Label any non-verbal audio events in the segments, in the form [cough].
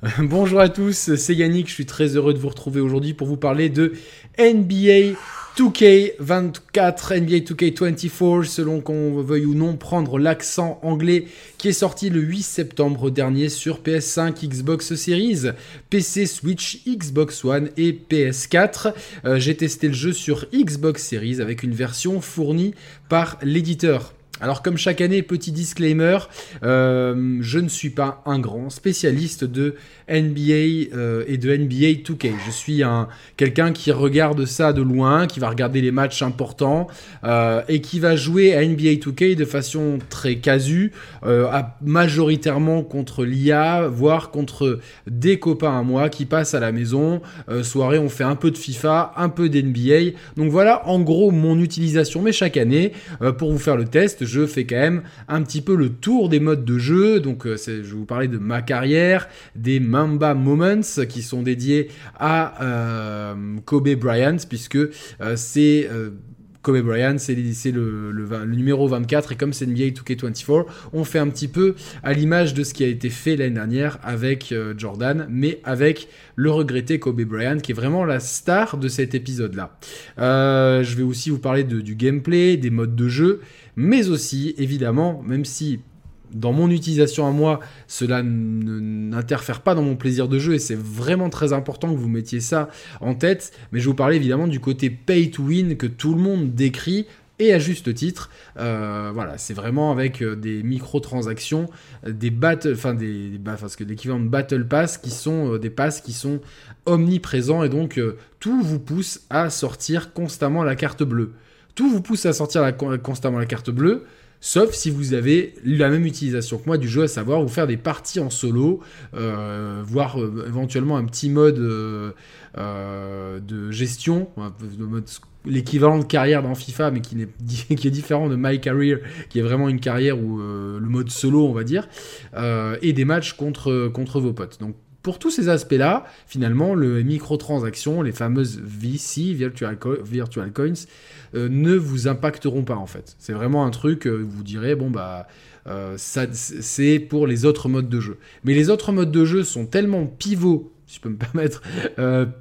[laughs] Bonjour à tous, c'est Yannick, je suis très heureux de vous retrouver aujourd'hui pour vous parler de NBA 2K24, NBA 2K24, selon qu'on veuille ou non prendre l'accent anglais, qui est sorti le 8 septembre dernier sur PS5, Xbox Series, PC, Switch, Xbox One et PS4. Euh, j'ai testé le jeu sur Xbox Series avec une version fournie par l'éditeur. Alors comme chaque année, petit disclaimer, euh, je ne suis pas un grand spécialiste de NBA euh, et de NBA 2K. Je suis un quelqu'un qui regarde ça de loin, qui va regarder les matchs importants euh, et qui va jouer à NBA 2K de façon très casu, majoritairement contre l'IA, voire contre des copains à moi qui passent à la maison. soirée, on fait un peu de FIFA, un peu d'NBA. Donc voilà, en gros, mon utilisation. Mais chaque année, pour vous faire le test, je fais quand même un petit peu le tour des modes de jeu. Donc, euh, je vais vous parler de ma carrière, des Mamba Moments qui sont dédiés à euh, Kobe Bryant, puisque euh, c'est Kobe Bryant, c'est le, numéro 24, et comme c'est NBA 2K24, on fait un petit peu à l'image de ce qui a été fait l'année dernière avec Jordan, mais avec le regretté Kobe Bryant, qui est vraiment la star de cet épisode-là. je vais aussi vous parler du gameplay, des modes de jeu, mais aussi, évidemment, même si dans mon utilisation à moi, cela n'interfère pas dans mon plaisir de jeu et c'est vraiment très important que vous mettiez ça en tête. Mais je vous parler évidemment du côté pay to win que tout le monde décrit et à juste titre. Euh, voilà, c'est vraiment avec euh, des microtransactions, des battle, enfin des, parce que l'équivalent de battle pass qui sont euh, des passes qui sont omniprésents et donc tout vous pousse à sortir constamment la carte bleue tout vous pousse à sortir constamment la carte bleue, sauf si vous avez la même utilisation que moi du jeu, à savoir vous faire des parties en solo, euh, voire euh, éventuellement un petit mode euh, de gestion, l'équivalent de carrière dans FIFA, mais qui, est, [laughs] qui est différent de My Career, qui est vraiment une carrière où le mode solo, on va dire, et des matchs contre, contre vos potes. Donc pour tous ces aspects-là, finalement, le microtransactions, les fameuses VC, Virtual, Virtual Coins, euh, ne vous impacteront pas en fait. C'est vraiment un truc, euh, vous direz, bon bah, euh, c'est pour les autres modes de jeu. Mais les autres modes de jeu sont tellement pivots si je peux me permettre,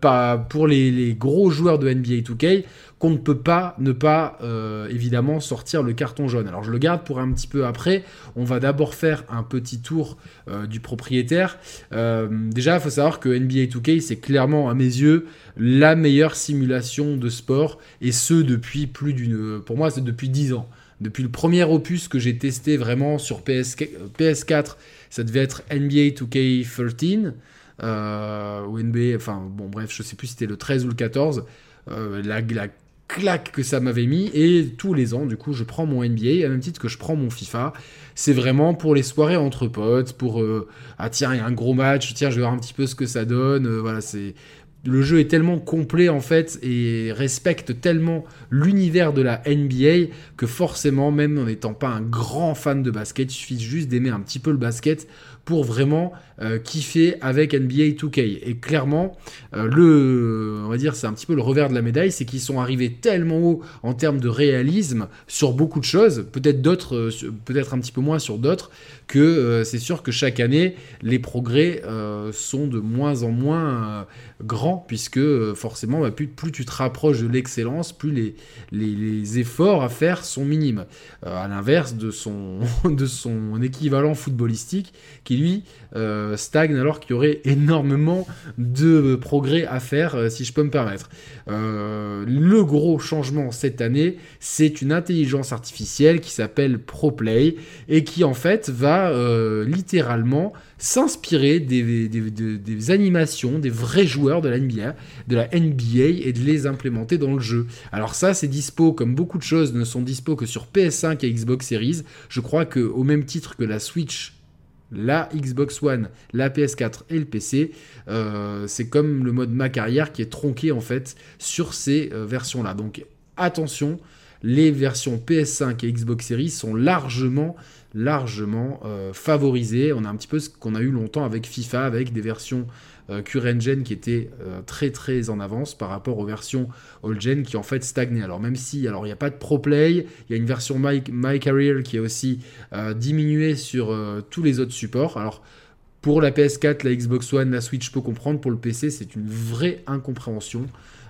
pas pour les, gros joueurs de NBA 2K, qu'on ne peut pas ne pas euh, évidemment sortir le carton jaune. Alors je le garde pour un petit peu après. On va d'abord faire un petit tour euh, du propriétaire. Euh, déjà, il faut savoir que NBA 2K, c'est clairement à mes yeux la meilleure simulation de sport, et ce depuis plus d'une... Pour moi, c'est depuis 10 ans. Depuis le premier opus que j'ai testé vraiment sur PS, PS4, ça devait être NBA 2K13. ou NBA, enfin bon bref, je sais plus si c'était le 13 ou le 14. la, la claque que ça m'avait mis. Et tous les ans, du coup, je prends mon NBA, à même titre que je prends mon FIFA. C'est vraiment pour les soirées entre potes, pour euh, ah tiens, il y a un gros match, tiens, je vais voir un petit peu ce que ça donne. Euh, voilà, c'est le jeu est tellement complet en fait et respecte tellement l'univers de la NBA que forcément, même en n'étant pas un grand fan de basket, il suffit juste d'aimer un petit peu le basket pour vraiment euh, kiffer avec NBA 2K. Et clairement, euh, le, on va dire, c'est un petit peu le revers de la médaille, c'est qu'ils sont arrivés tellement haut en termes de réalisme sur beaucoup de choses, peut-être d'autres, euh, peut-être un petit peu moins sur d'autres, que c'est sûr que chaque année, les progrès sont de moins en moins grands, puisque forcément, bah, plus, tu te rapproches de l'excellence, plus les, les, efforts à faire sont minimes. à l'inverse de son, [laughs] de son équivalent footballistique, qui lui euh, stagne alors qu'il y aurait énormément de progrès à faire, euh, si je peux me permettre. Euh, le gros changement cette année, c'est une intelligence artificielle qui s'appelle ProPlay et qui en fait va littéralement s'inspirer des, animations des vrais joueurs de la NBA, de la NBA et de les implémenter dans le jeu. Alors ça, c'est dispo comme beaucoup de choses ne sont dispo que sur PS5 et Xbox Series. Je crois que au même titre que la Switch la Xbox One, la PS4 et le PC, euh, c'est comme le mode ma carrière qui est tronqué en fait sur ces euh, versions-là. Donc attention, les versions PS5 et Xbox Series sont largement largement euh, favorisées. On a un petit peu ce qu'on a eu longtemps avec FIFA, avec des versions euh, CureEngine qui était euh, très très en avance par rapport aux versions old-gen qui en fait stagnaient. Alors même si, alors il n'y a pas de Pro Play, il y a une version My, My Career qui est aussi euh, diminuée sur tous les autres supports. Alors Pour la PS4, la Xbox One, la Switch, je peux comprendre. Pour le PC, c'est une vraie incompréhension.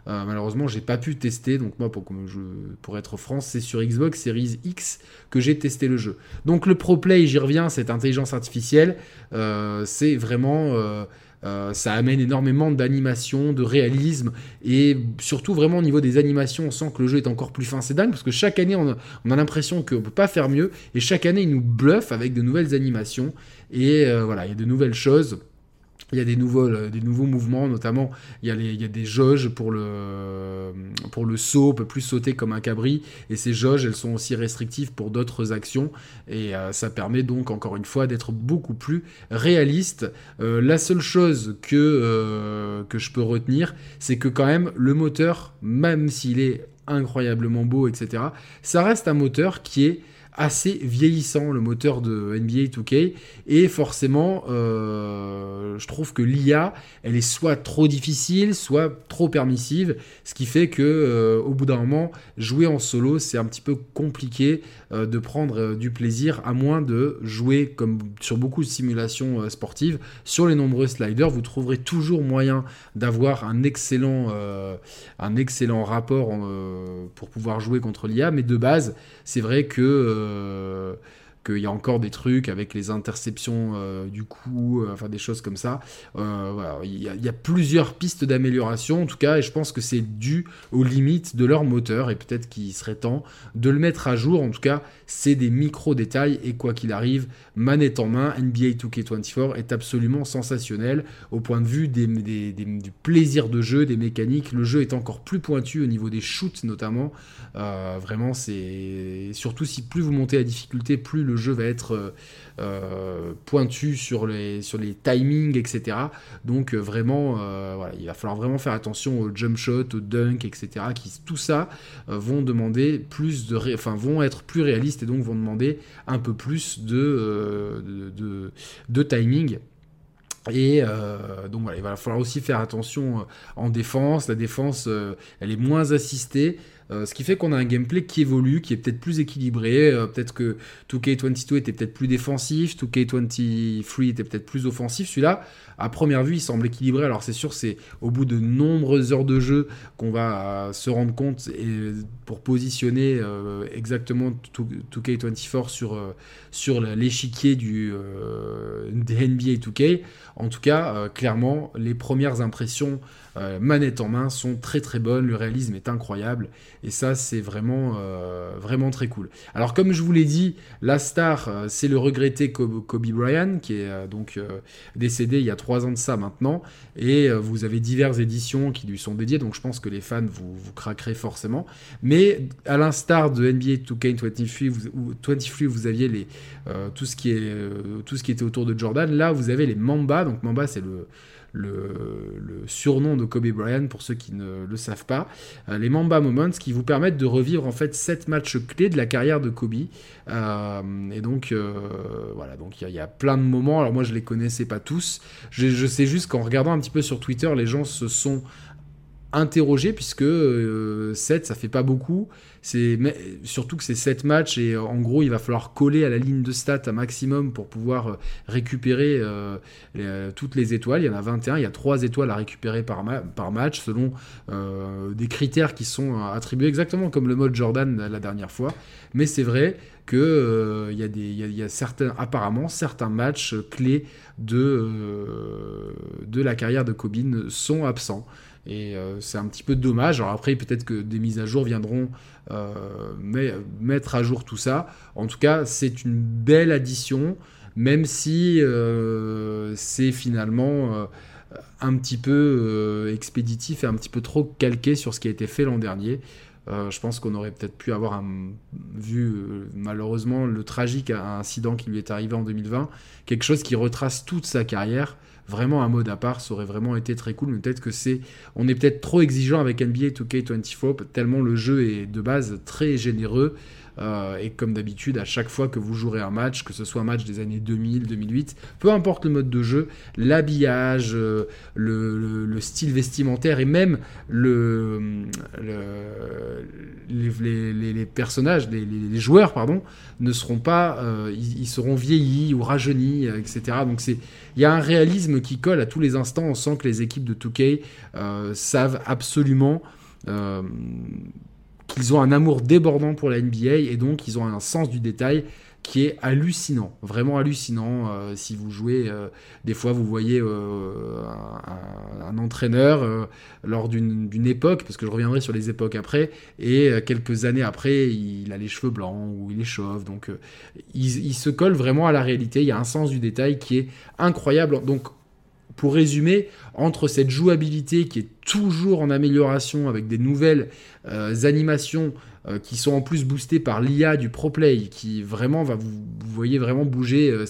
Euh, malheureusement, j'ai pas pu tester. Donc moi, pour, être franc, c'est sur Xbox Series X que j'ai testé le jeu. Donc le Pro Play, j'y reviens, cette intelligence artificielle, euh, c'est vraiment... Euh, ça amène énormément d'animation, de réalisme, et surtout vraiment au niveau des animations, on sent que le jeu est encore plus fin. C'est dingue parce que chaque année, on a, l'impression qu'on ne peut pas faire mieux, et chaque année, il nous bluffe avec de nouvelles animations, et voilà, il y a de nouvelles choses. Il y a des nouveaux, euh, des nouveaux mouvements, notamment il y, a des jauges pour le, saut, on peut plus sauter comme un cabri, et ces jauges, elles sont aussi restrictives pour d'autres actions, et euh, ça permet donc encore une fois d'être beaucoup plus réaliste. Euh, la seule chose que je peux retenir, c'est que quand même le moteur, même s'il est incroyablement beau, etc., ça reste un moteur qui est assez vieillissant, le moteur de NBA 2K. Et forcément, euh, je trouve que l'IA, elle est soit trop difficile, soit trop permissive. Ce qui fait que euh, au bout d'un moment, jouer en solo, c'est un petit peu compliqué euh, de prendre du plaisir, à moins de jouer comme sur beaucoup de simulations sportives. Sur les nombreux sliders, vous trouverez toujours moyen d'avoir un excellent, un excellent rapport pour pouvoir jouer contre l'IA. Mais de base, c'est vrai que euh, qu'il y a encore des trucs avec les interceptions euh, du coup, euh, enfin des choses comme ça. il, y a, plusieurs pistes d'amélioration en tout cas, et je pense que c'est dû aux limites de leur moteur, et peut-être qu'il serait temps de le mettre à jour. En tout cas, c'est des micro-détails, et quoi qu'il arrive, manette en main, NBA 2K24 est absolument sensationnel au point de vue des, du plaisir de jeu, des mécaniques. Le jeu est encore plus pointu au niveau des shoots notamment. Euh, vraiment, c'est surtout si plus vous montez la difficulté, plus le jeu va être euh, euh, pointu sur les, sur les timings, etc. Donc vraiment, voilà, il va falloir vraiment faire attention aux jump shots, aux dunk, etc. Qui tout ça vont demander plus de, enfin vont être plus réalistes et donc vont demander un peu plus de, de, timing. Et euh, donc voilà, il va falloir aussi faire attention euh, en défense. La défense, euh, elle est moins assistée. Ce qui fait qu'on a un gameplay qui évolue, qui est peut-être plus équilibré. peut-être que 2K22 était peut-être plus défensif, 2K23 était peut-être plus offensif. Celui-là, à première vue, il semble équilibré. Alors c'est sûr, c'est au bout de nombreuses heures de jeu qu'on va se rendre compte et pour positionner exactement 2K24 sur, sur l'échiquier du NBA 2K. En tout cas, euh, clairement, les premières impressions euh, manette en main sont très très bonnes, le réalisme est incroyable et ça c'est vraiment euh, vraiment très cool. Alors comme je vous l'ai dit, la star c'est le regretté Kobe, Bryant qui est donc décédé il y a trois ans de ça maintenant et vous avez diverses éditions qui lui sont dédiées donc je pense que les fans vous, vous craquerez forcément. Mais à l'instar de NBA 2K23 vous, 23, vous aviez les, tout, ce qui est, tout ce qui était autour de Jordan, là vous avez les Mamba donc Mamba, c'est le, le, surnom de Kobe Bryant pour ceux qui ne le savent pas. Euh, les Mamba Moments qui vous permettent de revivre en fait sept matchs clés de la carrière de Kobe. Euh, et donc euh, voilà, donc il y, a plein de moments. Alors moi je les connaissais pas tous. Je, je sais juste qu'en regardant un petit peu sur Twitter, les gens se sont interrogés puisque 7 ça fait pas beaucoup c'est surtout que c'est 7 matchs et euh, en gros il va falloir coller à la ligne de stats un maximum pour pouvoir euh, récupérer euh, toutes les étoiles. Il y en a 21, il y a 3 étoiles à récupérer par, match selon des critères qui sont attribués exactement comme le mode Jordan la dernière fois. Mais c'est vrai que il y, y a certains, apparemment certains matchs clés de, de la carrière de Cobin sont absents. Et c'est un petit peu dommage. Alors après, peut-être que des mises à jour viendront euh, mettre à jour tout ça. En tout cas, c'est une belle addition, même si euh, c'est finalement euh, un petit peu expéditif et un petit peu trop calqué sur ce qui a été fait l'an dernier. je pense qu'on aurait peut-être pu avoir vu malheureusement le tragique incident qui lui est arrivé en 2020, quelque chose qui retrace toute sa carrière vraiment un mode à part, ça aurait vraiment été très cool. Mais peut-être que c'est, on est peut-être trop exigeant avec NBA 2K24 tellement le jeu est de base très généreux. Euh, et comme d'habitude, à chaque fois que vous jouerez un match, que ce soit un match des années 2000, 2008, peu importe le mode de jeu, l'habillage, euh, le, style vestimentaire et même le, les, personnages, les, joueurs, pardon, ne seront pas, euh, ils, seront vieillis ou rajeunis, etc. Donc il y a un réalisme qui colle à tous les instants. On sent que les équipes de 2K savent absolument qu'ils ont un amour débordant pour la NBA et donc ils ont un sens du détail qui est hallucinant, vraiment hallucinant. Euh, si vous jouez, euh, des fois vous voyez euh, un, entraîneur lors d'une époque, parce que je reviendrai sur les époques après, et quelques années après, il a les cheveux blancs ou il est chauve, donc il, se colle vraiment à la réalité. Il y a un sens du détail qui est incroyable. Donc pour résumer, entre cette jouabilité qui est toujours en amélioration avec des nouvelles euh, animations euh, qui sont en plus boostées par l'IA du ProPlay, qui vraiment va vous, voyez vraiment bouger euh,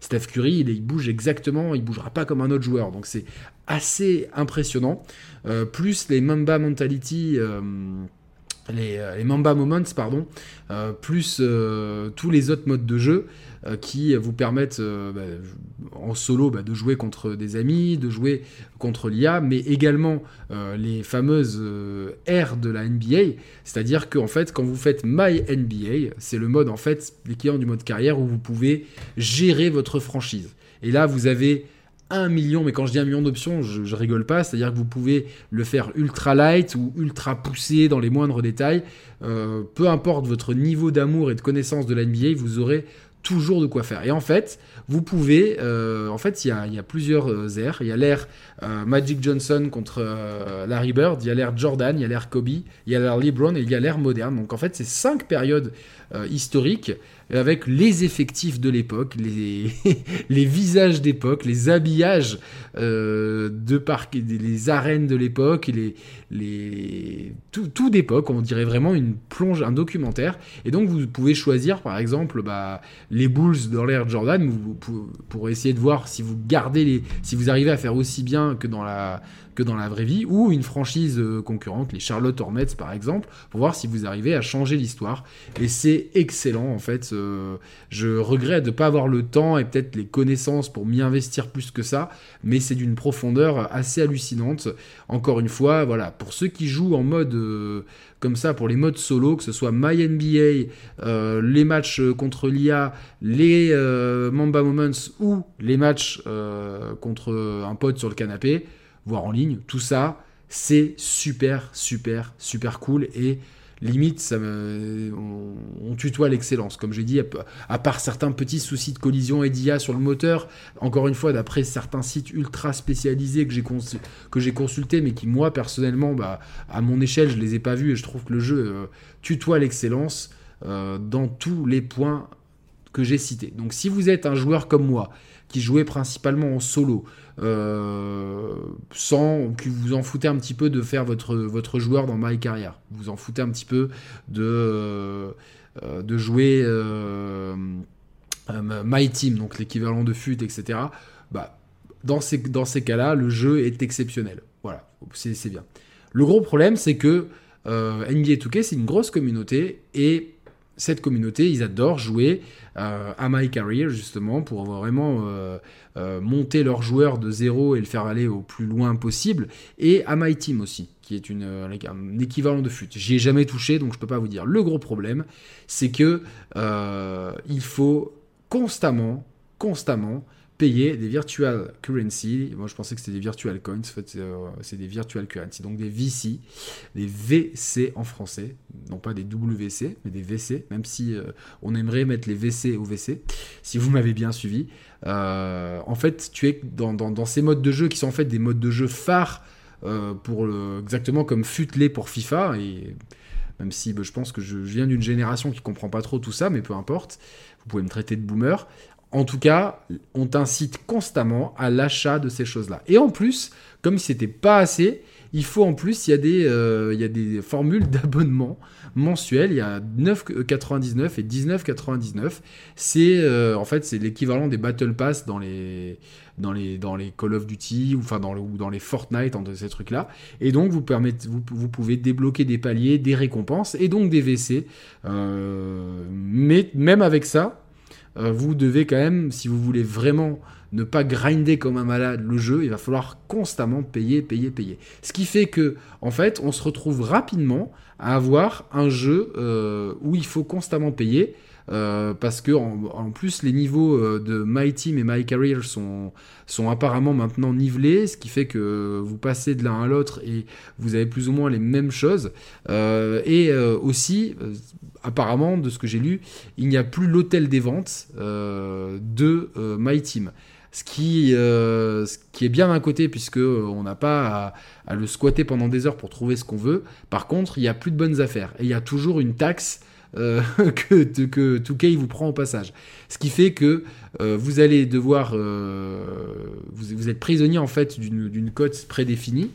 Steph Curry, il, il, bouge exactement, il bougera pas comme un autre joueur, donc c'est assez impressionnant. plus les Mamba Mentality les, les, Mamba Moments, pardon, plus tous les autres modes de jeu. Euh, qui vous permettent euh, bah, en solo bah, de jouer contre des amis, de jouer contre l'IA, mais également euh, les fameuses R de la NBA. C'est-à-dire qu'en fait, quand vous faites My NBA, c'est le mode en fait l'équivalent du mode carrière où vous pouvez gérer votre franchise. Et là, vous avez million, mais quand je dis un million d'options, je, rigole pas, c'est-à-dire que vous pouvez le faire ultra light ou ultra poussé dans les moindres détails. peu importe votre niveau d'amour et de connaissance de la NBA, vous aurez toujours de quoi faire. Et en fait, vous pouvez, euh, en fait, il y a, plusieurs euh, airs. Il y a euh, Magic Johnson contre Larry Bird, il y a l'ère Jordan, il y a l'ère Kobe, il y a l'ère LeBron et il y a l'ère moderne. Donc en fait, c'est cinq périodes historiques avec les effectifs de l'époque, les, [laughs] les visages d'époque, les habillages euh, de parc, les arènes de l'époque, les, les, tout, tout d'époque, on dirait vraiment une plonge, un documentaire. Et donc vous pouvez choisir par exemple bah, les Bulls dans l'ère Jordan pour, pour essayer de voir si vous gardez les, si vous arrivez à faire aussi bien que dans la que dans la vraie vie, ou une franchise euh, concurrente, les Charlotte Hornets par exemple, pour voir si vous arrivez à changer l'histoire. Et c'est excellent en fait. Euh, je regrette de ne pas avoir le temps et peut-être les connaissances pour m'y investir plus que ça, mais c'est d'une profondeur assez hallucinante. Encore une fois, voilà, pour ceux qui jouent en mode euh, comme ça, pour les modes solo, que ce soit My NBA, les matchs contre l'IA, les Mamba Moments ou les matchs contre un pote sur le canapé, voire en ligne. Tout ça, c'est super, super, super cool et limite, ça on, tutoie l'excellence. Comme j'ai dit, à, part certains petits soucis de collision et d'IA sur le moteur, encore une fois, d'après certains sites ultra spécialisés que j'ai, consultés, mais qui, moi, personnellement, bah, à mon échelle, je les ai pas vus et je trouve que le jeu euh, tutoie l'excellence euh, dans tous les points que j'ai cités. Donc, si vous êtes un joueur comme moi, qui jouait principalement en solo, euh, sans que vous en foutez un petit peu de faire votre, joueur dans My Carrière. Vous en foutez un petit peu de, euh, jouer euh, My Team, donc l'équivalent de FUT, etc. Bah, dans ces, dans ces cas-là, le jeu est exceptionnel. Voilà, c'est bien. Le gros problème, c'est que NBA 2K, c'est une grosse communauté et cette communauté, ils adorent jouer euh, à My Career justement pour vraiment euh, euh, monter leur joueur de zéro et le faire aller au plus loin possible, et à My Team aussi, qui est une, un équivalent de FUT. J'y ai jamais touché, donc je peux pas vous dire. Le gros problème, c'est que il faut constamment, constamment payer des virtual currency. Moi, je pensais que c'était des virtual coins. En fait, euh, c'est des virtual currency. Donc des VC, des VC en français. Non pas des WC, mais des VC. Même si euh, on aimerait mettre les VC au VC. Si vous m'avez bien suivi. Euh, en fait, tu es dans, ces modes de jeu qui sont en fait des modes de jeu phares pour le, exactement comme Futlé pour FIFA. Et même si bah, je pense que je viens d'une génération qui comprend pas trop tout ça, mais peu importe. Vous pouvez me traiter de boomer En tout cas, on t'incite constamment à l'achat de ces choses-là. Et en plus, comme si c'était pas assez, il faut en plus, il y a des, euh, formules d'abonnement mensuel. Il y a 9,99 [laughs] et 19,99. C'est euh, en fait c'est l'équivalent des Battle Pass dans les dans les dans Call of Duty ou dans ou dans les Fortnite entre ces trucs là. Et donc vous, pouvez débloquer des paliers, des récompenses et donc des VC. Euh, mais même avec ça, vous devez quand même si vous voulez vraiment ne pas grinder comme un malade le jeu, il va falloir constamment payer, payer, payer. Ce qui fait que, en fait, on se retrouve rapidement à avoir un jeu euh, où il faut constamment payer. Euh, parce que en, plus les niveaux euh, de My Team et My Career sont, sont apparemment maintenant nivelés, ce qui fait que vous passez de l'un à l'autre et vous avez plus ou moins les mêmes choses. et aussi, apparemment, de ce que j'ai lu, il n'y a plus l'hôtel des ventes de My Team. Ce qui, euh, ce qui est bien d'un côté, puisque euh, on n'a pas à, le squatter pendant des heures pour trouver ce qu'on veut. Par contre, il n'y a plus de bonnes affaires. Et il y a toujours une taxe euh, [laughs] que, que 2K vous prend au passage. Ce qui fait que vous allez devoir... Vous, vous, êtes prisonnier en fait d'une cote prédéfinie.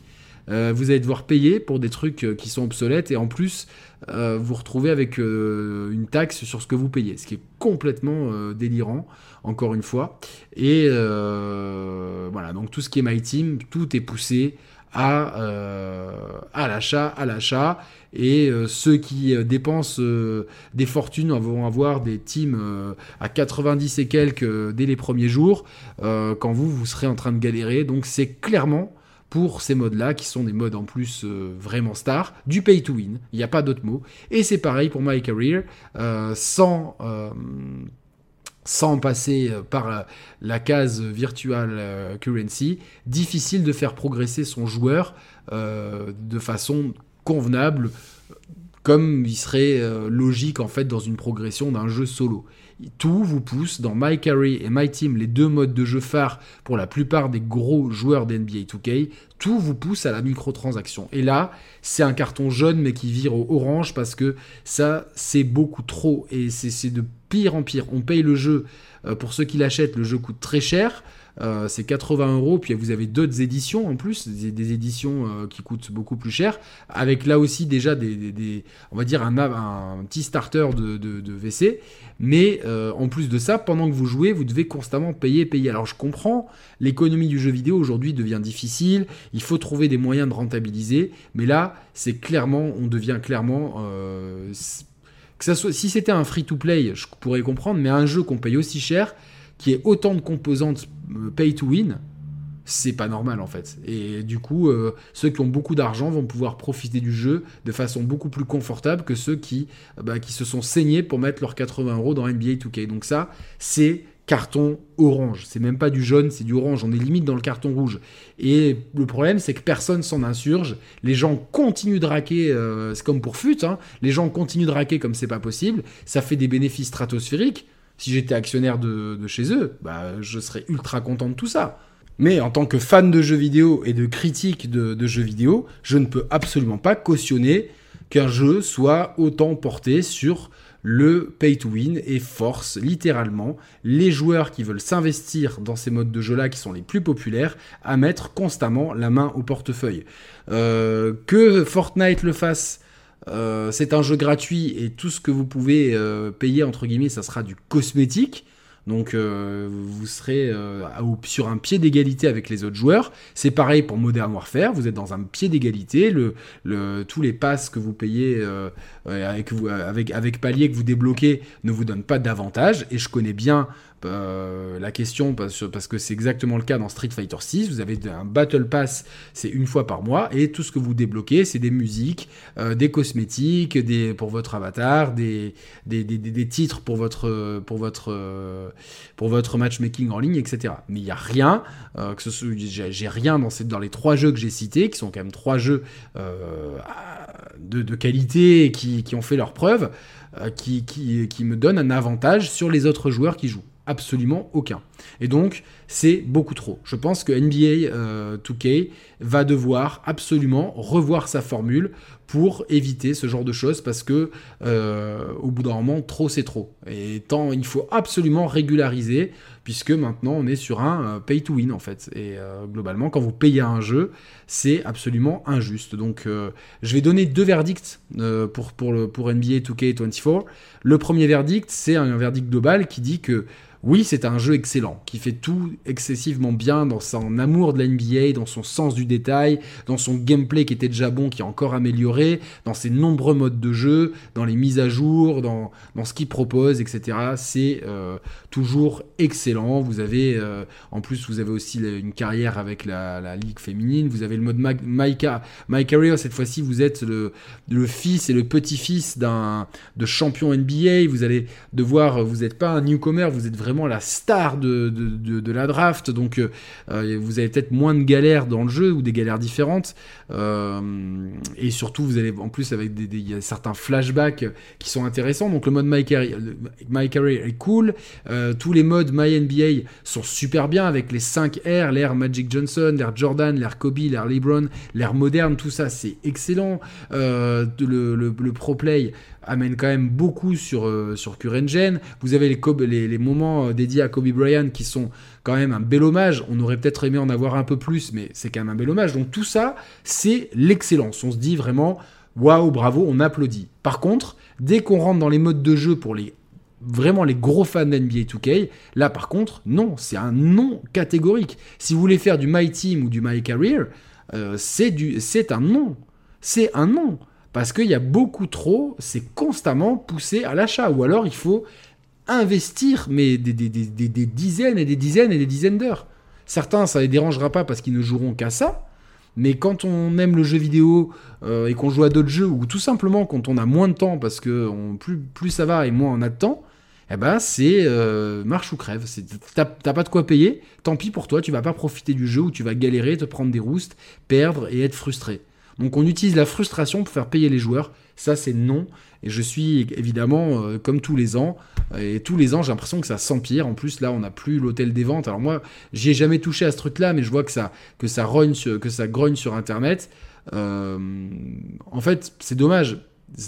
vous allez devoir payer pour des trucs qui sont obsolètes et en plus vous retrouvez avec une taxe sur ce que vous payez, ce qui est complètement délirant encore une fois. Et euh, voilà, donc tout ce qui est My Team, tout est poussé à, euh, à l'achat, à l'achat. Et euh, ceux qui dépensent des fortunes vont avoir des teams à 90 et quelques dès les premiers jours, quand vous, vous serez en train de galérer. Donc c'est clairement pour ces modes-là, qui sont des modes en plus vraiment stars, du pay to win, il n'y a pas d'autre mot. Et c'est pareil pour My Career, sans sans passer euh, par la, case virtual euh, currency, difficile de faire progresser son joueur euh, de façon convenable, comme il serait logique en fait dans une progression d'un jeu solo. Tout vous pousse dans My Carry et My Team, les deux modes de jeu phares pour la plupart des gros joueurs d'NBA 2K, tout vous pousse à la microtransaction. Et là, c'est un carton jaune mais qui vire au orange parce que ça, c'est beaucoup trop et c'est de pire en pire. On paye le jeu, euh, pour ceux qui l'achètent, le jeu coûte très cher. Euh, c'est 80 euros, puis vous avez d'autres éditions en plus, des, éditions euh, qui coûtent beaucoup plus cher, avec là aussi déjà des, on va dire un, petit starter de, VC, mais euh, en plus de ça, pendant que vous jouez, vous devez constamment payer, payer. Alors je comprends, l'économie du jeu vidéo aujourd'hui devient difficile, il faut trouver des moyens de rentabiliser, mais là, c'est clairement, on devient clairement que ça soit, si c'était un free-to-play, je pourrais comprendre, mais un jeu qu'on paye aussi cher, qui ait autant de composantes euh, pay to win, c'est pas normal en fait. Et du coup, euh, ceux qui ont beaucoup d'argent vont pouvoir profiter du jeu de façon beaucoup plus confortable que ceux qui, bah, qui se sont saignés pour mettre leurs 80 euros dans NBA 2K. Donc ça, c'est carton orange. C'est même pas du jaune, c'est du orange. On est limite dans le carton rouge. Et le problème, c'est que personne s'en insurge. Les gens continuent de raquer, euh, c'est comme pour FUT, hein. les gens continuent de raquer comme c'est pas possible. Ça fait des bénéfices stratosphériques si j'étais actionnaire de, chez eux, bah, je serais ultra content de tout ça. Mais en tant que fan de jeux vidéo et de critique de, jeux vidéo, je ne peux absolument pas cautionner qu'un jeu soit autant porté sur le pay to win et force littéralement les joueurs qui veulent s'investir dans ces modes de jeu-là qui sont les plus populaires à mettre constamment la main au portefeuille. Euh, que Fortnite le fasse euh, c'est un jeu gratuit et tout ce que vous pouvez euh, payer, entre guillemets, ça sera du cosmétique. Donc euh, vous serez sur un pied d'égalité avec les autres joueurs. C'est pareil pour Modern Warfare, vous êtes dans un pied d'égalité. Tous les passes que vous payez avec palier que vous débloquez ne vous donnent pas d'avantage. Et je connais bien euh, la question, parce, que c'est exactement le cas dans Street Fighter 6, vous avez un Battle Pass, c'est une fois par mois, et tout ce que vous débloquez, c'est des musiques, euh, des cosmétiques, pour votre avatar, des, titres pour votre, matchmaking en ligne, etc. Mais il n'y a rien, euh, j'ai rien dans, les trois jeux que j'ai cités, qui sont quand même trois jeux de, de, qualité qui, qui, ont fait leurs preuves, qui, qui, qui me donnent un avantage sur les autres joueurs qui jouent absolument aucun. Et donc, c'est beaucoup trop. Je pense que NBA 2K va devoir absolument revoir sa formule pour éviter ce genre de choses parce que euh, au bout d'un moment trop c'est trop et tant il faut absolument régulariser puisque maintenant on est sur un euh, pay to win en fait et euh, globalement quand vous payez un jeu c'est absolument injuste donc je vais donner deux verdicts pour pour NBA 2K24 le premier verdict c'est un verdict global qui dit que oui, c'est un jeu excellent, qui fait tout excessivement bien dans son amour de la NBA, dans son sens du détail, dans son gameplay qui était déjà bon, qui est encore amélioré, dans ses nombreux modes de jeu, dans les mises à jour, dans, dans ce qu'il propose, etc. C'est euh, toujours excellent. Vous avez, euh, en plus, vous avez aussi une carrière avec la, ligue féminine. Vous avez le mode My, My Career. Cette fois-ci, vous êtes le, le fils et le petit-fils d'un de champion NBA. Vous allez devoir, vous n'êtes pas un newcomer, vous êtes vraiment la star de, de, la draft, donc euh, euh, vous avez peut-être moins de galères dans le jeu ou des galères différentes. Euh, et surtout, vous allez en plus avec des, y a certains flashbacks qui sont intéressants. Donc le mode My Career, My est cool. tous les modes My NBA sont super bien avec les 5 R, l'air Magic Johnson, l'air Jordan, l'air Kobe, l'air LeBron, l'air moderne, tout ça c'est excellent. le, le, Pro Play amène quand même beaucoup sur, euh, sur Current Gen. Vous avez les, les, moments euh, dédiés à Kobe Bryant qui sont quand même un bel hommage. On aurait peut-être aimé en avoir un peu plus, mais c'est quand même un bel hommage. Donc tout ça, c'est l'excellence. On se dit vraiment, waouh, bravo, on applaudit. Par contre, dès qu'on rentre dans les modes de jeu pour les vraiment les gros fans d'NBA 2K, là par contre, non, c'est un non catégorique. Si vous voulez faire du My Team ou du My Career, euh, c'est un non. C'est un non. Parce qu'il y a beaucoup trop, c'est constamment poussé à l'achat. Ou alors il faut investir, mais des, dizaines et des dizaines et des dizaines d'heures. Certains, ça les dérangera pas parce qu'ils ne joueront qu'à ça. Mais quand on aime le jeu vidéo euh, et qu'on joue à d'autres jeux, ou tout simplement quand on a moins de temps, parce que plus, ça va et moins on a de temps, eh ben c'est euh, marche ou crève. T'as pas de quoi payer, tant pis pour toi, tu vas pas profiter du jeu où tu vas galérer, te prendre des roustes, perdre et être frustré. Donc on utilise la frustration pour faire payer les joueurs. Ça, c'est non. Et je suis évidemment, euh, comme tous les ans, et tous les ans, j'ai l'impression que ça s'empire. En plus, là, on n'a plus l'hôtel des ventes. Alors moi, j'y ai jamais touché à ce truc-là, mais je vois que ça, que grogne sur Internet. Euh, en fait, c'est dommage.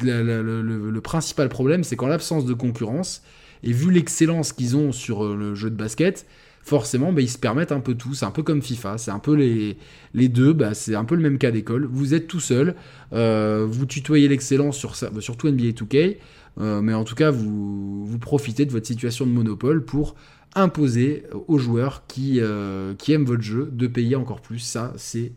le, principal problème, c'est qu'en l'absence de concurrence, et vu l'excellence qu'ils ont sur euh, le jeu de basket, forcément, bah, ils se permettent un peu tout. C'est un peu comme FIFA, c'est un peu les, les deux, bah, c'est un peu le même cas d'école. Vous êtes tout seul, euh, vous tutoyez l'excellence sur ça, bah, surtout NBA 2K, euh, mais en tout cas, vous, vous profitez de votre situation de monopole pour imposer aux joueurs qui, euh, qui aiment votre jeu de payer encore plus. Ça, c'est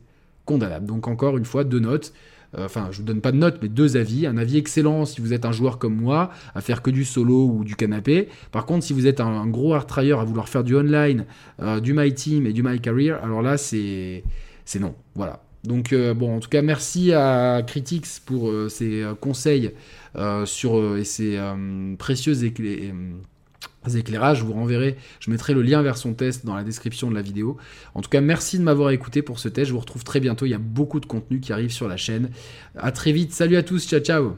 condamnable. Donc encore une fois, deux notes. Euh, enfin, je vous donne pas de notes, mais deux avis. Un avis excellent si vous êtes un joueur comme moi, à faire que du solo ou du canapé. Par contre, si vous êtes un, gros hard trier à vouloir faire du online, euh, du My Team et du My Career, alors là, c'est non. Voilà. Donc euh, bon, en tout cas, merci à Critics pour ses conseils sur et ses précieuses éclairs éclairages, je vous renverrai, je mettrai le lien vers son test dans la description de la vidéo. En tout cas, merci de m'avoir écouté pour ce test, je vous retrouve très bientôt, il y a beaucoup de contenu qui arrive sur la chaîne. A très vite, salut à tous, ciao ciao